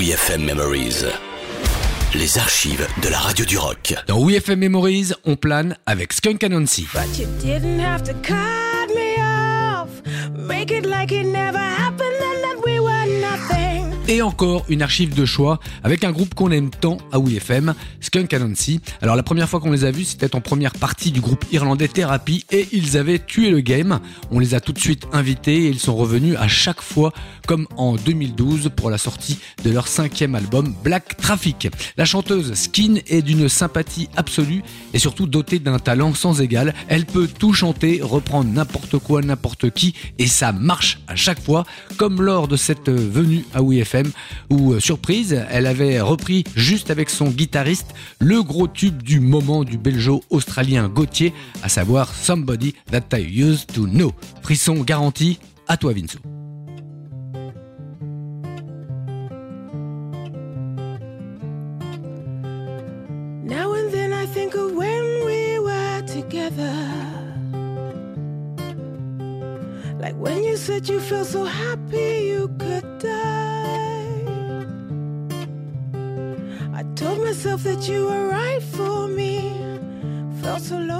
WeFM Memories. Les archives de la radio du rock. Dans WeFM Memories, on plane avec Skunk Anansi. But you didn't have to cut me off. Make it like it never happened Et encore une archive de choix avec un groupe qu'on aime tant à WeFM, Skunk Anansi. Alors la première fois qu'on les a vus, c'était en première partie du groupe irlandais Therapy et ils avaient tué le game. On les a tout de suite invités et ils sont revenus à chaque fois comme en 2012 pour la sortie de leur cinquième album Black Traffic. La chanteuse Skin est d'une sympathie absolue et surtout dotée d'un talent sans égal. Elle peut tout chanter, reprendre n'importe quoi, n'importe qui et ça marche à chaque fois comme lors de cette venue à WeFM où, euh, surprise, elle avait repris juste avec son guitariste le gros tube du moment du belgeo-australien Gauthier, à savoir Somebody That I Used to Know. Frisson garanti, à toi Vince. Now and then I think of when we were together. Like when you said you felt so happy you told myself that you were right for me. Felt so lonely